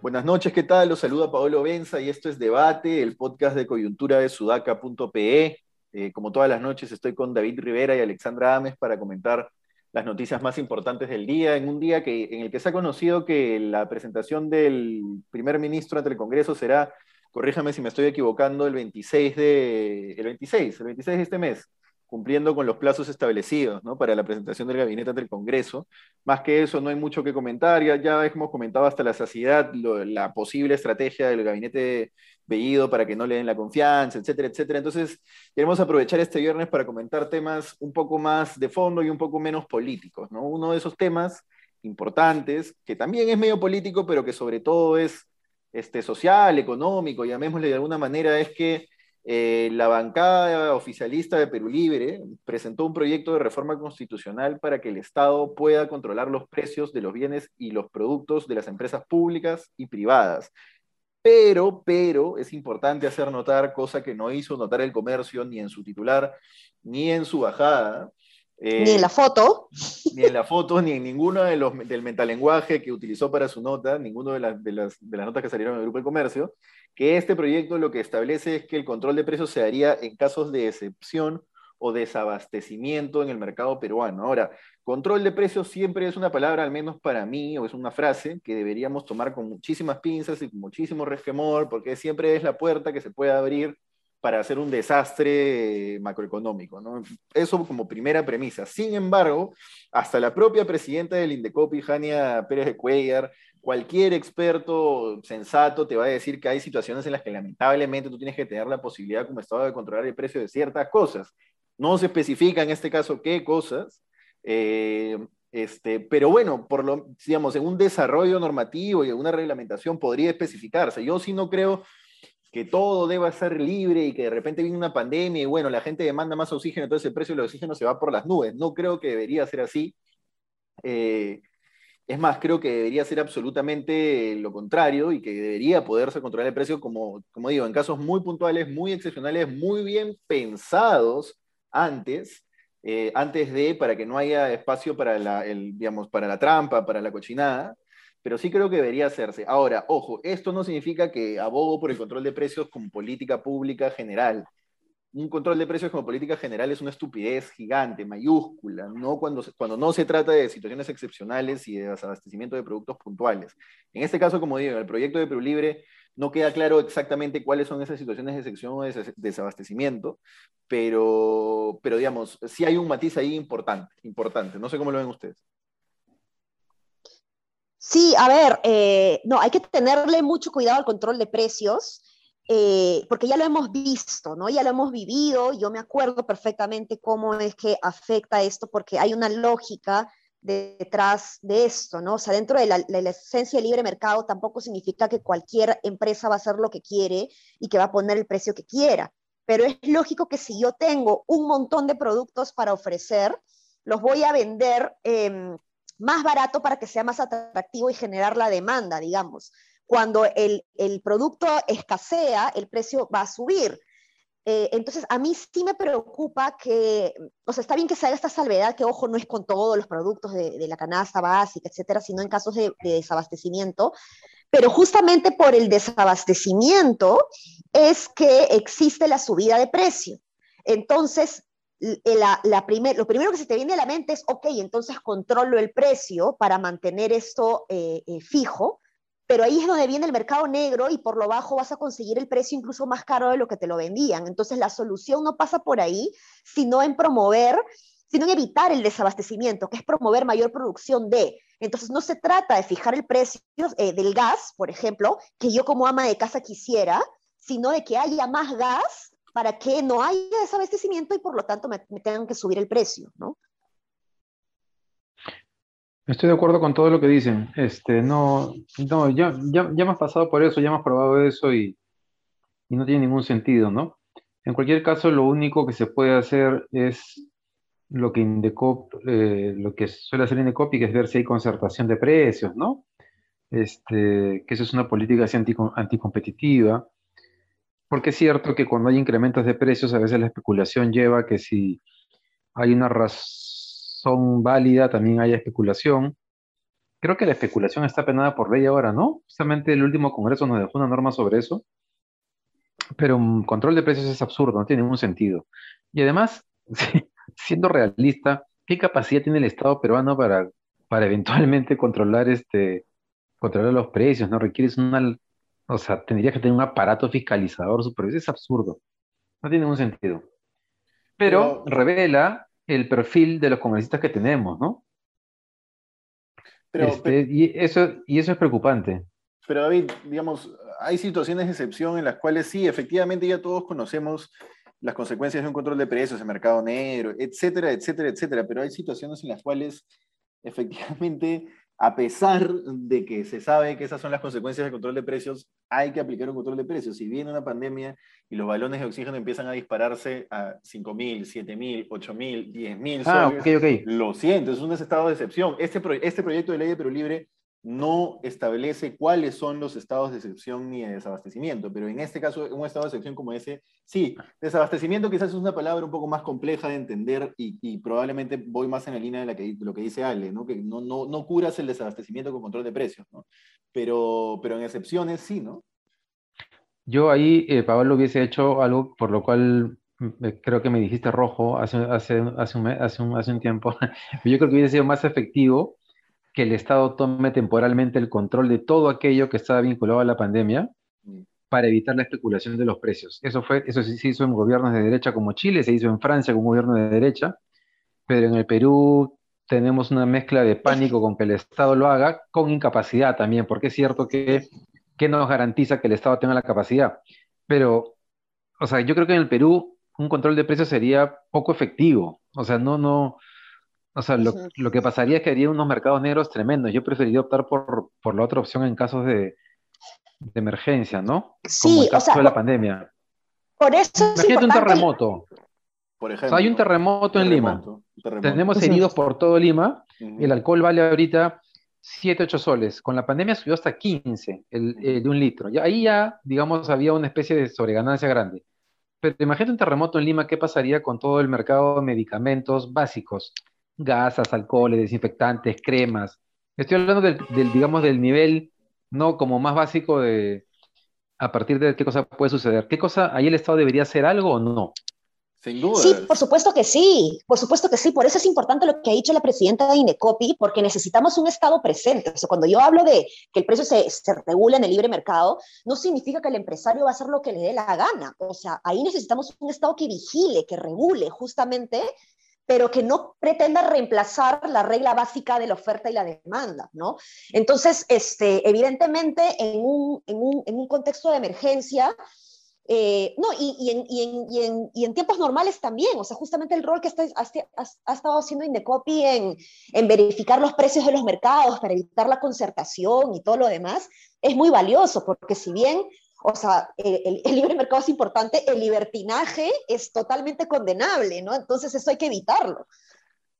Buenas noches, ¿qué tal? Los saluda Paolo Benza y esto es Debate, el podcast de coyuntura de sudaca.pe. Eh, como todas las noches estoy con David Rivera y Alexandra Ames para comentar las noticias más importantes del día, en un día que, en el que se ha conocido que la presentación del primer ministro ante el Congreso será, corríjame si me estoy equivocando, el 26 de, el 26, el 26 de este mes cumpliendo con los plazos establecidos ¿no? para la presentación del gabinete ante el Congreso. Más que eso, no hay mucho que comentar. Ya, hemos comentado hasta la saciedad la posible estrategia del gabinete Bellido para que no le den la confianza, etcétera, etcétera. Entonces, queremos aprovechar este viernes para comentar temas un poco más de fondo y un poco menos políticos. ¿no? Uno de esos temas importantes, que también es medio político, pero que sobre todo es este, social, económico, llamémosle de alguna manera, es que eh, la bancada oficialista de Perú Libre presentó un proyecto de reforma constitucional para que el Estado pueda controlar los precios de los bienes y los productos de las empresas públicas y privadas. Pero, pero, es importante hacer notar, cosa que no hizo notar el comercio ni en su titular, ni en su bajada. Eh, ni en la foto. Ni en la foto, ni en ninguno de los, del metalenguaje que utilizó para su nota, ninguno de, las, de las notas que salieron del Grupo de Comercio, que este proyecto lo que establece es que el control de precios se haría en casos de excepción o desabastecimiento en el mercado peruano. Ahora, control de precios siempre es una palabra, al menos para mí, o es una frase que deberíamos tomar con muchísimas pinzas y con muchísimo resquemor, porque siempre es la puerta que se puede abrir para hacer un desastre macroeconómico. ¿no? Eso como primera premisa. Sin embargo, hasta la propia presidenta del Indecopi, Jania Pérez de Cuellar, cualquier experto sensato te va a decir que hay situaciones en las que lamentablemente tú tienes que tener la posibilidad como Estado de controlar el precio de ciertas cosas. No se especifica en este caso qué cosas, eh, este, pero bueno, por lo, digamos, en un desarrollo normativo y en una reglamentación podría especificarse. Yo sí no creo que todo deba ser libre y que de repente viene una pandemia y bueno, la gente demanda más oxígeno, entonces el precio del oxígeno se va por las nubes. No creo que debería ser así. Eh, es más, creo que debería ser absolutamente lo contrario y que debería poderse controlar el precio, como, como digo, en casos muy puntuales, muy excepcionales, muy bien pensados antes, eh, antes de, para que no haya espacio para la, el, digamos, para la trampa, para la cochinada, pero sí creo que debería hacerse. Ahora, ojo, esto no significa que abogo por el control de precios como política pública general un control de precios como política general es una estupidez gigante, mayúscula, no cuando, cuando no se trata de situaciones excepcionales y de desabastecimiento de productos puntuales. En este caso, como digo, en el proyecto de Perú Libre no queda claro exactamente cuáles son esas situaciones de excepción o de desabastecimiento, pero, pero digamos, sí hay un matiz ahí importante, importante. No sé cómo lo ven ustedes. Sí, a ver, eh, no, hay que tenerle mucho cuidado al control de precios. Eh, porque ya lo hemos visto, ¿no? Ya lo hemos vivido, yo me acuerdo perfectamente cómo es que afecta esto, porque hay una lógica detrás de esto, ¿no? O sea, dentro de la, esencia libre mercado tampoco significa que cualquier empresa va a hacer lo que quiere y que va a poner el precio que quiera, pero es lógico que si yo tengo un montón de productos para ofrecer, los voy a vender em, más barato para que sea más atractivo y generar la demanda, digamos cuando el, producto escasea, el precio va a subir. Eh, entonces, a mí sí me preocupa que, o sea, está bien que se haga esta salvedad, que ojo, no es con todos los productos de, la canasta básica, etcétera, sino en casos de, desabastecimiento, pero justamente por el desabastecimiento es que existe la subida de precio. Entonces, la, lo primero que se te viene a la mente es, ok, entonces controlo el precio para mantener esto eh, eh, fijo, pero ahí es donde viene el mercado negro y por lo bajo vas a conseguir el precio incluso más caro de lo que te lo vendían. Entonces la solución no pasa por ahí, sino en promover, sino en evitar el desabastecimiento, que es promover mayor producción de. Entonces no se trata de fijar el precio eh, del gas, por ejemplo, que yo como ama de casa quisiera, sino de que haya más gas para que no haya desabastecimiento y por lo tanto me, tengan que subir el precio, ¿no? Estoy de acuerdo con todo lo que dicen. Este, no, no, ya, ya, ya hemos pasado por eso, ya hemos probado eso y, y no tiene ningún sentido, ¿no? En cualquier caso, lo único que se puede hacer es lo que Indecop, eh, lo que suele hacer Indecop, que es ver si hay concertación de precios, ¿no? Este, que eso es una política así anticompetitiva. Porque es cierto que cuando hay incrementos de precios, a veces la especulación lleva que si hay una razón válida, también hay especulación. Creo que la especulación está penada por ley ahora, ¿no? Justamente el último Congreso nos dejó una norma sobre eso. Pero un control de precios es absurdo, no tiene ningún sentido. Y además, siendo realista, ¿qué capacidad tiene el Estado peruano para, para eventualmente controlar, este, controlar los precios? ¿No? Requieres una, o sea, tendría que tener un aparato fiscalizador supervisor. Es absurdo. No tiene ningún sentido. Pero, revela el perfil de los congresistas que tenemos, ¿no? Este, y, eso, y eso es preocupante. Pero David, digamos, hay situaciones de excepción en las cuales sí, efectivamente ya todos conocemos las consecuencias de un control de precios, el mercado negro, etcétera, etcétera, etcétera, pero hay situaciones en las cuales efectivamente a pesar de que se sabe que esas son las consecuencias del control de precios, hay que aplicar un control de precios. Si viene una pandemia y los balones de oxígeno empiezan a dispararse a 5.000, 7.000, 8.000, 10.000 ah, okay, okay. lo siento, es un estado de excepción. Este, este proyecto de ley de Perú Libre no establece cuáles son los estados de excepción ni de desabastecimiento, pero en este caso, un estado de excepción como ese, sí, desabastecimiento quizás es una palabra un poco más compleja de entender y, probablemente voy más en la línea de, la que, lo que dice Ale, ¿no? que no, no, no curas el desabastecimiento con control de precios, ¿no? pero, pero en excepciones sí, ¿no? Yo ahí, eh, Pablo, hubiese hecho algo por lo cual mm, eh, creo que me dijiste rojo hace, hace, hace, un, hace, un, hace un tiempo, yo creo que hubiese sido más efectivo que el Estado tome temporalmente el control de todo aquello que estaba vinculado a la pandemia mm. para evitar la especulación de los precios. Eso, fue, eso se hizo en gobiernos de derecha como Chile, se hizo en Francia como gobierno de derecha, pero en el Perú tenemos una mezcla de pánico con que el Estado lo haga, con incapacidad también, porque es cierto que, que nos garantiza que el Estado tenga la capacidad. Pero, o sea, yo creo que en el Perú un control de precios sería poco efectivo. O sea, no, no, o sea, lo, lo, que pasaría es que haría unos mercados negros tremendos. Yo preferiría optar por, por la otra opción en casos de, de emergencia, ¿no? Sí, Como el caso o sea, de la pandemia. Por eso Imagínate un terremoto. Por ejemplo, o sea, hay un terremoto, en Lima. terremoto. Tenemos heridos por todo Lima. Uh -huh. El alcohol vale ahorita 7, 8 soles. Con la pandemia subió hasta 15 el, eh, de un litro. Ya, ahí ya, digamos, había una especie de sobreganancia grande. Pero imagínate un terremoto en Lima, ¿qué pasaría con todo el mercado de medicamentos básicos? Gasas, alcoholes, desinfectantes, cremas. Estoy hablando del, del, digamos, del nivel, no como más básico de a partir de qué cosa puede suceder. ¿Qué cosa, ahí el Estado debería hacer algo o no? Sin duda. Sí, por supuesto que sí, por supuesto que sí. Por eso es importante lo que ha dicho la presidenta de Inecopi, porque necesitamos un Estado presente. O sea, cuando yo hablo de que el precio se, se regula en el libre mercado, no significa que el empresario va a hacer lo que le dé la gana. O sea, ahí necesitamos un Estado que vigile, que regule justamente pero que no pretenda reemplazar la regla básica de la oferta y la demanda, ¿no? Entonces, este, evidentemente, en un, en un, en un contexto de emergencia, eh, no, y, y, en, y, en, y, en, tiempos normales también, o sea, justamente el rol que está, ha, ha, estado haciendo Indecopi en, en verificar los precios de los mercados para evitar la concertación y todo lo demás, es muy valioso, porque si bien o sea, el, el, libre mercado es importante, el libertinaje es totalmente condenable, ¿no? Entonces eso hay que evitarlo.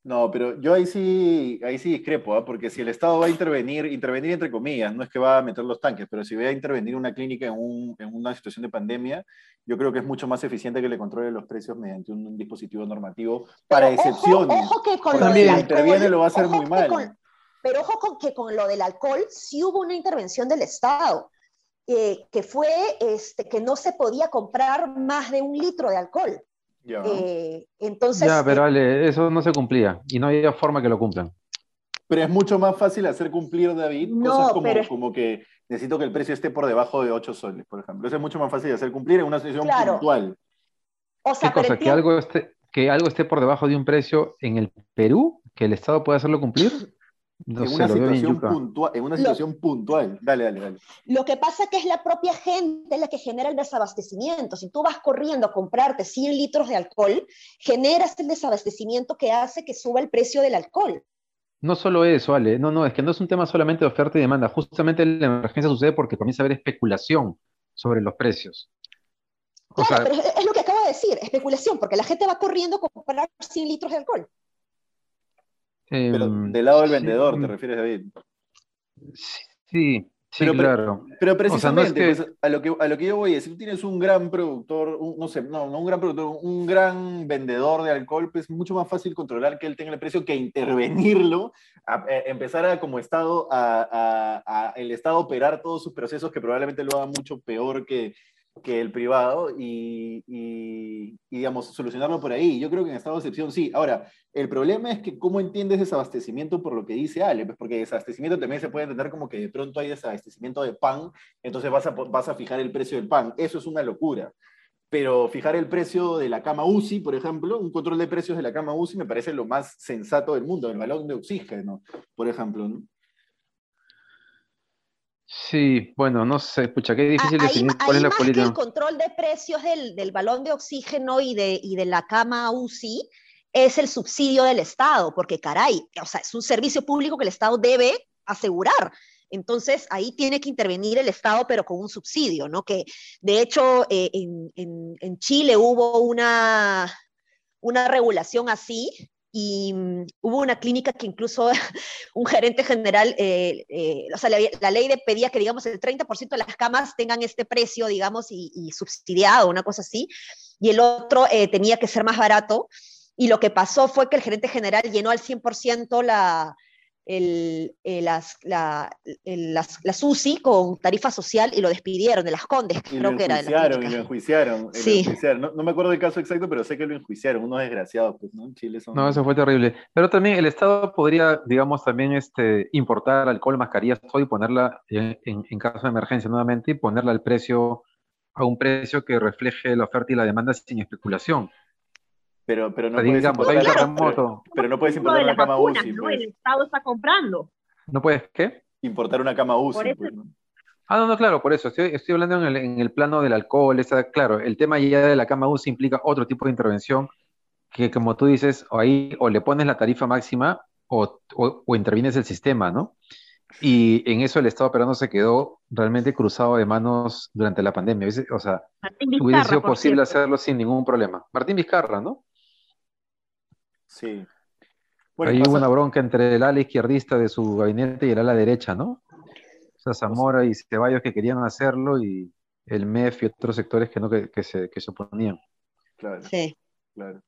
No, pero yo ahí sí, ahí sí discrepo, ¿eh? porque si el Estado va a intervenir, intervenir entre comillas, no es que va a meter los tanques, pero si va a intervenir una clínica en, un, en una situación de pandemia, yo creo que es mucho más eficiente que le controle los precios mediante un, un dispositivo normativo para pero excepciones. Ojo, ojo que con lo del interviene alcohol, lo va a hacer muy mal. Con, pero ojo con que con lo del alcohol sí hubo una intervención del Estado eh, que fue este, que no se podía comprar más de un litro de alcohol. Ya. Eh, entonces, ya, pero Ale, eso no se cumplía y no había forma que lo cumplan. Pero es mucho más fácil hacer cumplir, David, no, cosas como, pero... como que necesito que el precio esté por debajo de 8 soles, por ejemplo. Eso es mucho más fácil de hacer cumplir en una situación claro. puntual. O sea, ¿Qué cosa? ¿Que algo, esté, ¿Que algo esté por debajo de un precio en el Perú? ¿Que el Estado pueda hacerlo cumplir? No en, sé, una situación puntual, en una situación lo, puntual. Dale, dale, dale. Lo que pasa es que es la propia gente la que genera el desabastecimiento. Si tú vas corriendo a comprarte 100 litros de alcohol, generas el desabastecimiento que hace que suba el precio del alcohol. No solo eso, Ale. No, no, es que no es un tema solamente de oferta y demanda. Justamente la emergencia sucede porque comienza a haber especulación sobre los precios. O claro, sea, pero es lo que acabo de decir, especulación, porque la gente va corriendo a comprar 100 litros de alcohol. Pero del lado del vendedor, sí, ¿te refieres, David? Sí, Sí, Pero- claro. Pero O sea, no es precisamente, que- pues, a, lo que, a lo que yo voy es, si tú tienes un gran productor, un- no sé, no, no un gran productor, un gran vendedor de alcohol, pues es mucho más fácil controlar que él tenga el precio que intervenirlo, a- eh, empezar a como Estado, a- a el Estado operar todos sus procesos que probablemente lo haga mucho peor que, que el privado y, y, y, digamos, solucionarlo por ahí. Yo creo que en estado de excepción sí. Ahora, el problema es que cómo entiendes desabastecimiento por lo que dice Ale, pues porque desabastecimiento también se puede entender como que de pronto hay desabastecimiento de pan, entonces vas a, vas a fijar el precio del pan. Eso es una locura. Pero fijar el precio de la cama UCI, por ejemplo, un control de precios de la cama UCI me parece lo más sensato del mundo, el balón de oxígeno, por ejemplo. Sí, bueno, no sé, pucha, qué difícil Ah, ahí, definir cuál ahí es la más que política. el control de precios del, del balón de oxígeno y de, y de la cama UCI es el subsidio del Estado, porque caray, o sea, es un servicio público que el Estado debe asegurar. Entonces, ahí tiene que intervenir el Estado, pero con un subsidio, ¿no? Que de hecho eh, en, en- en Chile hubo una, una regulación así y mm, hubo una clínica que incluso un gerente general, eh, eh, o sea, la, ley de pedía que, digamos, el 30% de las camas tengan este precio, digamos, y, y subsidiado, una cosa así, y el otro eh, tenía que ser más barato. Y lo que pasó fue que el gerente general llenó al 100% la, el, el- las, la, el- las, las UCI con tarifa social y lo despidieron de las Condes, Y creo lo que era de y lo enjuiciaron. lo Sí. enjuiciaron. No, no me acuerdo del caso exacto, pero sé que lo enjuiciaron, unos desgraciados, pues, ¿no? En Chile son... No, eso fue terrible. Pero también el Estado podría, digamos, también este, importar alcohol, mascarillas, todo y ponerla en, en- en caso de emergencia nuevamente y ponerla al precio, a un precio que refleje la oferta y la demanda sin especulación. Pero, pero no puedes hay importar, pero, no puedes importar una cama vacunas, UCI, ¿no? pues. El Estado está comprando. ¿No puedes qué? Importar una cama UCI, Por eso- pues, ¿no? Ah, no, no, claro, por eso. Estoy, estoy hablando en el, en el plano del alcohol. Esa, claro, el tema ya de la cama UCI implica otro tipo de intervención que, como tú dices, o ahí o le pones la tarifa máxima o, o- o intervienes el sistema, ¿no? Y en eso el Estado peruano se quedó realmente cruzado de manos durante la pandemia. O sea, hubiese sido posible cierto. hacerlo sin ningún problema. Martín Vizcarra, ¿no? Sí. Bueno, Ahí pasa- hubo una bronca entre el ala izquierdista de su gabinete y el ala derecha, ¿no? O sea, Zamora y Ceballos que querían hacerlo y el MEF y otros sectores que no, que, que se, que se oponían. Claro, Sí. claro.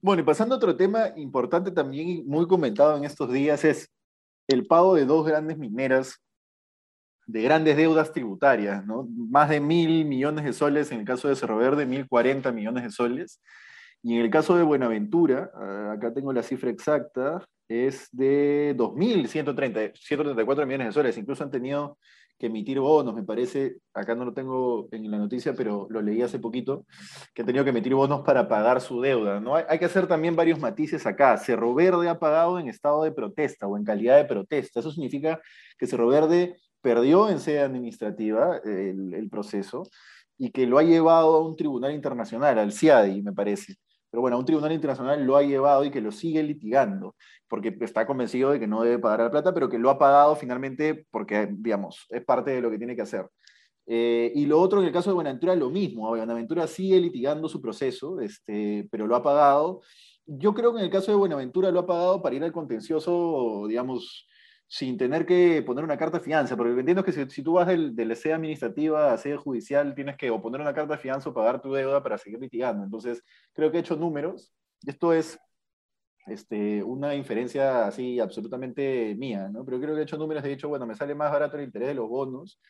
Bueno, y pasando a otro tema importante también y muy comentado en estos días es el pago de dos grandes mineras de grandes deudas tributarias, ¿no? Más de mil millones de soles en el caso de Cerro Verde, mil cuarenta millones de soles. Y en el caso de Buenaventura, ah, acá tengo la cifra exacta, es de 2.130, 134 millones de soles. Incluso han tenido que emitir bonos, me parece, acá no lo tengo en la noticia, pero lo leí hace poquito, que han tenido que emitir bonos para pagar su deuda. ¿no? Hay, que hacer también varios matices acá. Cerro Verde ha pagado en estado de protesta o en calidad de protesta. Eso significa que Cerro Verde perdió en sede administrativa el, el proceso y que lo ha llevado a un tribunal internacional, al CIADI, me parece. Pero bueno, un tribunal internacional lo ha llevado y que lo sigue litigando, porque está convencido de que no debe pagar la plata, pero que lo ha pagado finalmente porque, digamos, es parte de lo que tiene que hacer. Eh, y lo otro, en el caso de Buenaventura, lo mismo. Buenaventura sigue litigando su proceso, este, pero lo ha pagado. Yo creo que en el caso de Buenaventura lo ha pagado para ir al contencioso, digamos, sin tener que poner una carta de fianza, porque entiendo que si, si tú vas del, de la sede administrativa a sede judicial, tienes que o poner una carta de fianza o pagar tu deuda para seguir litigando. Entonces, creo que he hecho números. Esto es este, una inferencia así absolutamente mía, ¿no? Pero creo que he hecho números, he dicho, bueno, me sale más barato el interés de los bonos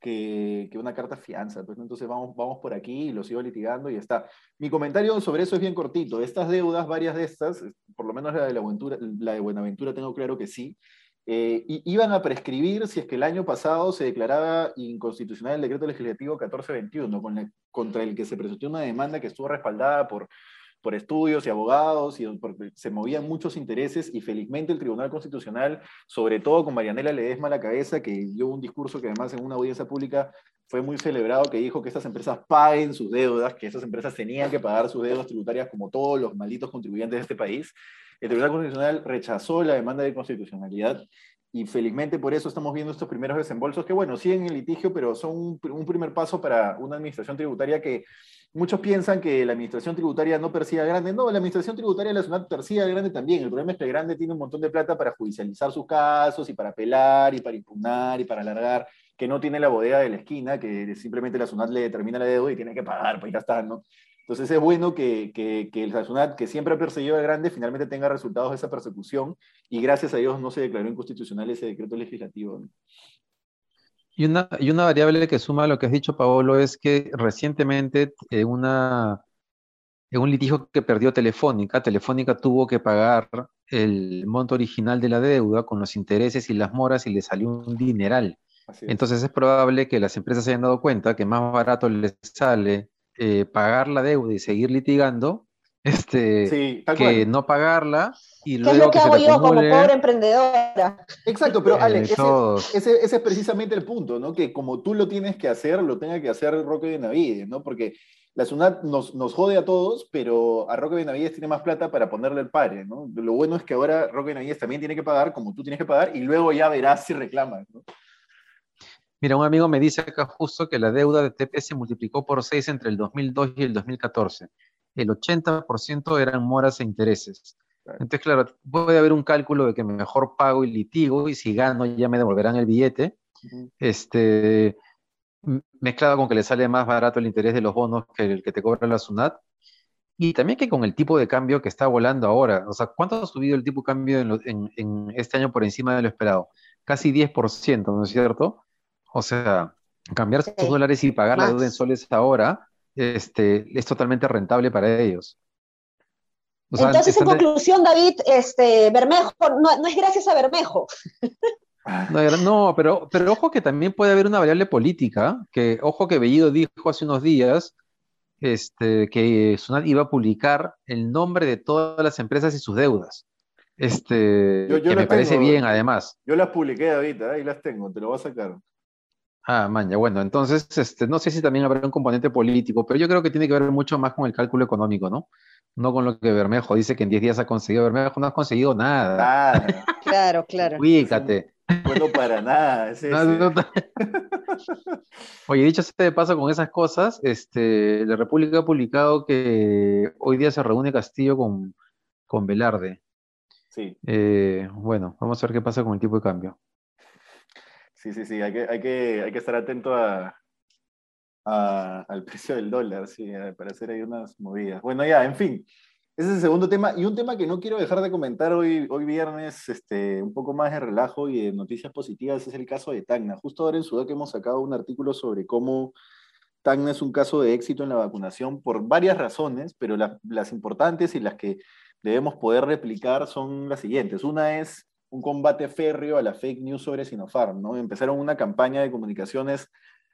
que, que una carta de fianza. Pues, ¿no? Entonces vamos, vamos por aquí y lo sigo litigando y está. Mi comentario sobre eso es bien cortito. Estas deudas, varias de estas, por lo menos la de, la Buenaventura, la de Buenaventura tengo claro que sí, eh, iban a prescribir si es que el año pasado se declaraba inconstitucional el decreto legislativo 1421, con la- contra el que se presentó una demanda que estuvo respaldada por, por estudios y abogados, y porque se movían muchos intereses, y felizmente el Tribunal Constitucional, sobre todo con Marianela Ledesma a la cabeza, que dio un discurso que además en una audiencia pública fue muy celebrado, que dijo que estas empresas paguen sus deudas, que estas empresas tenían que pagar sus deudas tributarias como todos los malditos contribuyentes de este país. El Tribunal Constitucional rechazó la demanda de constitucionalidad y felizmente por eso estamos viendo estos primeros desembolsos que, bueno, siguen en litigio, pero son un, un primer paso para una administración tributaria que muchos piensan que la administración tributaria no persigue grande. No, la administración tributaria de la SUNAT persigue grande también. El problema es que el grande tiene un montón de plata para judicializar sus casos y para apelar y para impugnar y para alargar, que no tiene la bodega de la esquina, que simplemente la SUNAT le determina la deuda y tiene que pagar, pues ya está, ¿no? Entonces es bueno que, que, que el SUNAT, que siempre ha perseguido al grande, finalmente tenga resultados de esa persecución y gracias a Dios no se declaró inconstitucional ese decreto legislativo. ¿no? Y una, y una variable que suma a lo que has dicho, Paolo, es que recientemente en, una, en un litigio que perdió Telefónica, Telefónica tuvo que pagar el monto original de la deuda con los intereses y las moras y le salió un dineral. Entonces es probable que las empresas se hayan dado cuenta que más barato les sale eh, pagar la deuda y seguir litigando este, que no pagarla y luego ¿Qué es lo que, hago yo como pobre emprendedora? Exacto, pero Ale, ese, ese, es precisamente el punto, ¿no? Que como tú lo tienes que hacer, lo tenga que hacer Roque Benavides, ¿no? Porque la SUNAT nos, nos jode a todos, pero a Roque Benavides tiene más plata para ponerle el pare, ¿no? Lo bueno es que ahora Roque Benavides también tiene que pagar como tú tienes que pagar y luego ya verás si reclamas, ¿no? Mira, un amigo me dice acá justo que la deuda de TP se multiplicó por 6 entre el 2002 y el 2014 el 80% eran moras e intereses. Entonces, claro, puede haber un cálculo de que mejor pago y litigo y si gano ya me devolverán el billete. este, mezclado con que le sale más barato el interés de los bonos que el que te cobra la SUNAT. Y también que con el tipo de cambio que está volando ahora, o sea, ¿cuánto ha subido el tipo de cambio en, en este año por encima de lo esperado? Casi 10%, ¿no es cierto? O sea, cambiar sus dólares y pagar la deuda en soles ahora este, es totalmente rentable para ellos. Entonces, en conclusión, David, este, Bermejo, no, es gracias a Bermejo. No, pero, pero ojo que también puede haber una variable política, que ojo que Bellido dijo hace unos días este, que Sunat iba a publicar el nombre de todas las empresas y sus deudas. Este, que me parece bien, además. Yo las publiqué, David, ¿eh? ahí las tengo, te lo voy a sacar. Ah, maña, bueno, entonces este, no sé si también habrá un componente político, pero yo creo que tiene que ver mucho más con el cálculo económico, ¿no? No con lo que Bermejo dice que en 10 días ha conseguido. Bermejo no ha conseguido nada. Nada. claro, claro. Ubícate. Bueno, para nada. Oye, dicho este de paso con esas cosas, este, la República ha publicado que hoy día se reúne Castillo con, con Velarde. Sí. Eh, bueno, vamos a ver qué pasa con el tipo de cambio. Sí, sí, sí, hay que, hay que, hay que estar atento a, al precio del dólar, sí, para hacer ahí unas movidas. Bueno, ya, en fin, ese es el segundo tema. Y un tema que no quiero dejar de comentar hoy, hoy viernes, este, un poco más de relajo y de noticias positivas, es el caso de Tacna. Justo ahora en que hemos sacado un artículo sobre cómo Tacna es un caso de éxito en la vacunación por varias razones, pero las importantes y las que debemos poder replicar son las siguientes. Una es un combate férreo a la fake news sobre Sinopharm, ¿no? Empezaron una campaña de comunicaciones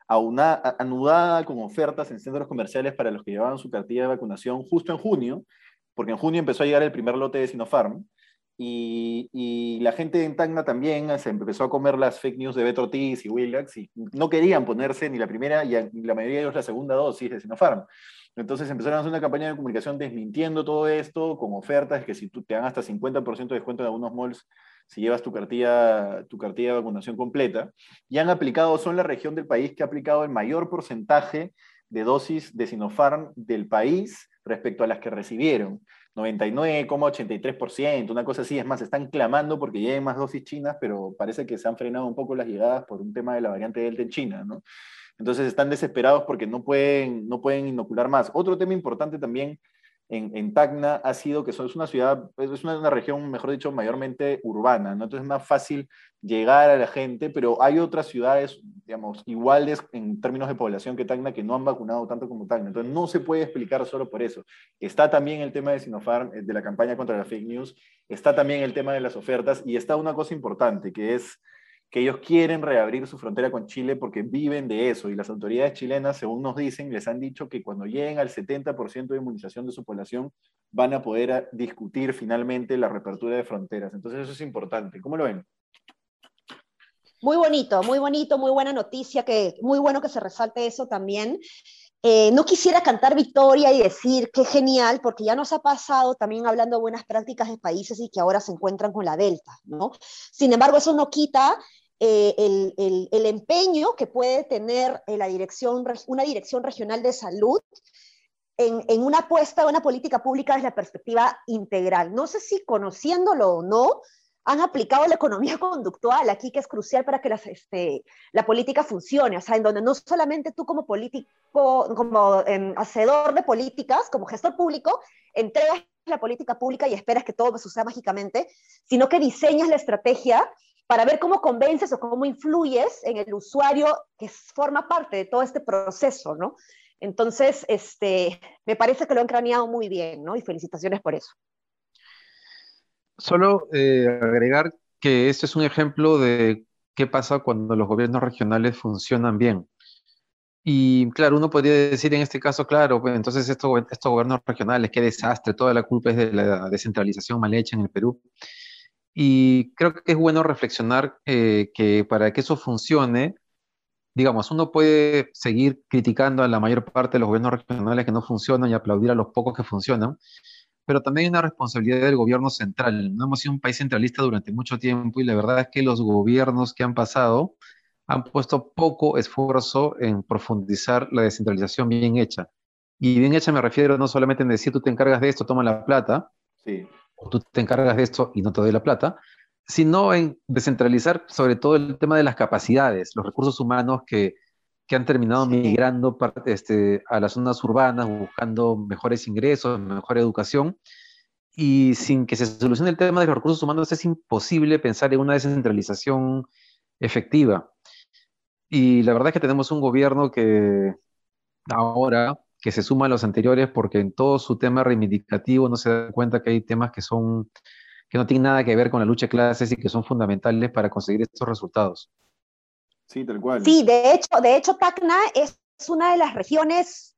anudada con ofertas en centros comerciales para los que llevaban su cartilla de vacunación justo en junio, porque en junio empezó a llegar el primer lote de Sinopharm, y, la gente en Tacna también se empezó a comer las fake news de Beto Ortiz y Willax, y no querían ponerse ni la primera y la mayoría de ellos la segunda dosis de Sinopharm. Entonces empezaron a hacer una campaña de comunicación desmintiendo todo esto con ofertas que si tú te dan hasta 50% de descuento en algunos malls si llevas tu cartilla, tu cartilla de vacunación completa, y han aplicado, son la región del país que ha aplicado el mayor porcentaje de dosis de Sinopharm del país respecto a las que recibieron. 99,83%, una cosa así. Es más, están clamando porque lleguen más dosis chinas, pero parece que se han frenado un poco las llegadas por un tema de la variante Delta en China, ¿no? Entonces están desesperados porque no pueden, no pueden inocular más. Otro tema importante también en, Tacna ha sido que es una ciudad, es una, región, mejor dicho, mayormente urbana, ¿no? Entonces es más fácil llegar a la gente, pero hay otras ciudades, digamos, iguales en términos de población que Tacna que no han vacunado tanto como Tacna. Entonces no se puede explicar solo por eso. Está también el tema de Sinopharm, eh, de la campaña contra la fake news, está también el tema de las ofertas y está una cosa importante que es que ellos quieren reabrir su frontera con Chile porque viven de eso y las autoridades chilenas, según nos dicen, les han dicho que cuando lleguen al 70% de inmunización de su población van a poder ah, discutir finalmente la reapertura de fronteras. Entonces eso es importante. ¿Cómo lo ven? Muy bonito, muy bonito, muy buena noticia, que muy bueno que se resalte eso también. Eh, no quisiera cantar victoria y decir qué genial, porque ya nos ha pasado también hablando de buenas prácticas de países y que ahora se encuentran con la Delta, ¿no? Sin embargo, eso no quita eh, el, el, empeño que puede tener la dirección, una dirección regional de salud en, en, una apuesta de una política pública desde la perspectiva integral. No sé si conociéndolo o no, han aplicado la economía conductual aquí, que es crucial para que este, la política funcione, o sea, en donde no solamente tú como político, como em, hacedor de políticas, como gestor público, entregas la política pública y esperas que todo suceda mágicamente, sino que diseñas la estrategia para ver cómo convences o cómo influyes en el usuario que forma parte de todo este proceso, ¿no? Entonces, este, me parece que lo han craneado muy bien, ¿no? Y felicitaciones por eso. Solo eh, agregar que este es un ejemplo de qué pasa cuando los gobiernos regionales funcionan bien. Y claro, uno podría decir en este caso, claro, pues entonces estos, gobiernos regionales, qué desastre, toda la culpa es de la descentralización mal hecha en el Perú. Y creo que es bueno reflexionar eh, que para que eso funcione, digamos, uno puede seguir criticando a la mayor parte de los gobiernos regionales que no funcionan y aplaudir a los pocos que funcionan, pero también hay una responsabilidad del gobierno central. No hemos sido un país centralista durante mucho tiempo y la verdad es que los gobiernos que han pasado han puesto poco esfuerzo en profundizar la descentralización bien hecha. Y bien hecha me refiero no solamente en decir tú te encargas de esto, toma la plata, o tú te encargas de esto y no te doy la plata, sino en descentralizar sobre todo el tema de las capacidades, los recursos humanos que que han terminado migrando este, a las zonas urbanas, buscando mejores ingresos, mejor educación. Y sin que se solucione el tema de los recursos humanos, es imposible pensar en una descentralización efectiva. Y la verdad es que tenemos un gobierno que ahora, que se suma a los anteriores, porque en todo su tema reivindicativo no se da cuenta que hay temas que son que no tienen nada que ver con la lucha de clases y que son fundamentales para conseguir estos resultados. Sí, tal cual. Sí, de hecho, de hecho Tacna es una de las regiones,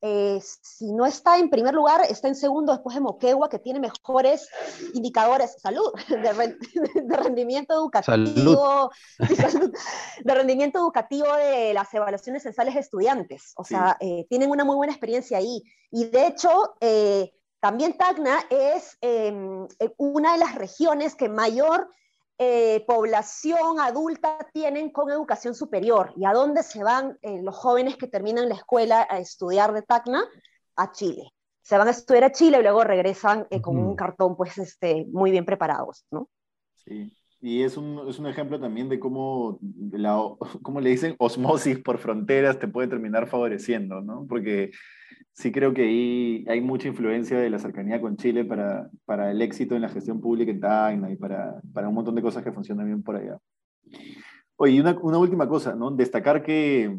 eh, si no está en primer lugar, está en segundo después de Moquegua, que tiene mejores indicadores, salud, de, rendimiento educativo, de rendimiento educativo de las evaluaciones censales de estudiantes. O sea, eh, tienen una muy buena experiencia ahí. Y de hecho, eh, también Tacna es em, una de las regiones que mayor eh, población adulta tienen con educación superior y a dónde se van eh, los jóvenes que terminan la escuela a estudiar de Tacna a Chile. Se van a estudiar a Chile y luego regresan eh, con un cartón pues este, muy bien preparados, ¿no? Sí, y es un, es un ejemplo también de cómo, la, cómo le dicen osmosis por fronteras te puede terminar favoreciendo, ¿no? Porque sí creo que ahí hay mucha influencia de la cercanía con Chile para, para el éxito en la gestión pública en Tacna y para, para, un montón de cosas que funcionan bien por allá. Oye, una, una última cosa, ¿no? Destacar que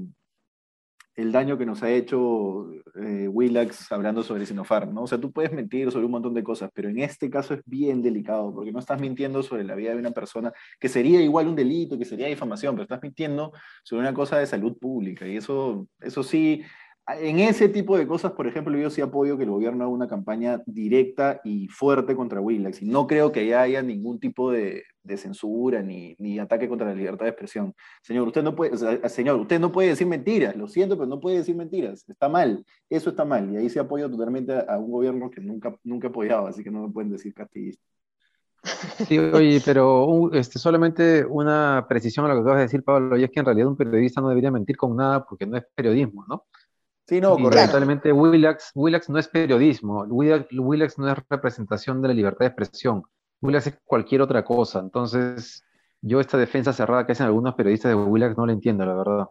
el daño que nos ha hecho eh, Willax hablando sobre Sinopharm, ¿no? O sea, tú puedes mentir sobre un montón de cosas, pero en este caso es bien delicado, porque no estás mintiendo sobre la vida de una persona que sería igual un delito, que sería difamación, pero estás mintiendo sobre una cosa de salud pública, y eso, eso sí en ese tipo de cosas, por ejemplo, yo sí apoyo que el gobierno haga una campaña directa y fuerte contra Willax. Y no creo que haya ningún tipo de, censura ni, ataque contra la libertad de expresión. Señor, usted no puede, señor, usted no puede decir mentiras, lo siento, pero no puede decir mentiras. Está mal, eso está mal. Y ahí sí apoyo totalmente a, un gobierno que nunca, nunca apoyado, así que no me pueden decir castillista. Sí, oye, pero este, solamente una precisión a lo que acabas de decir, Pablo, y es que en realidad un periodista no debería mentir con nada porque no es periodismo, ¿no? Sí, no, correcto. Willax, Willax no es periodismo, Willax, no es representación de la libertad de expresión, Willax es cualquier otra cosa. Entonces, yo esta defensa cerrada que hacen algunos periodistas de Willax no la entiendo, la verdad.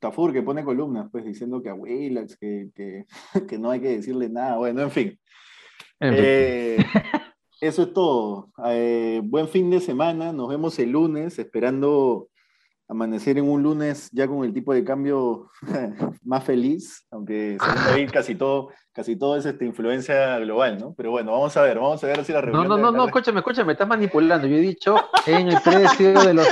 Tafur que pone columnas, pues diciendo que a Willax, que, que, no hay que decirle nada. Bueno, en fin. Eh, eso es todo. Eh, buen fin de semana. Nos vemos el lunes, esperando amanecer en un lunes ya con el tipo de cambio más feliz, aunque según casi todo, casi todo es esta influencia global, ¿no? Pero bueno, vamos a ver, vamos a ver si la reunión... No, no, no, no, escúchame, escúchame, me estás manipulando. Yo he dicho en el precio de los...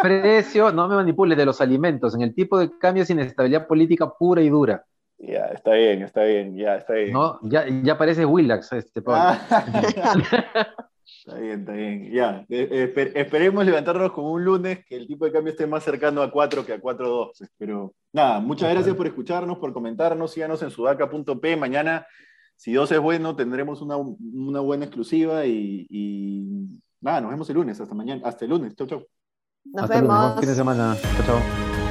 Precio, no me manipules, de los alimentos, en el tipo de cambio sin estabilidad política pura y dura. Ya, está bien, está bien, ya, está bien. No, ya, ya parece Willax este, Pablo. Está bien, está bien. Ya, esperemos levantarnos como un lunes, que el tipo de cambio esté más cercano a 4 que a 4.2. Pero nada, muchas gracias por escucharnos, por comentarnos. Síganos en sudaca.p. Mañana, si 2 es bueno, tendremos una, buena exclusiva y, nada, nos vemos el lunes. Hasta mañana, hasta el lunes. Chau, chau. Nos vemos. fin de semana. Chau, chau.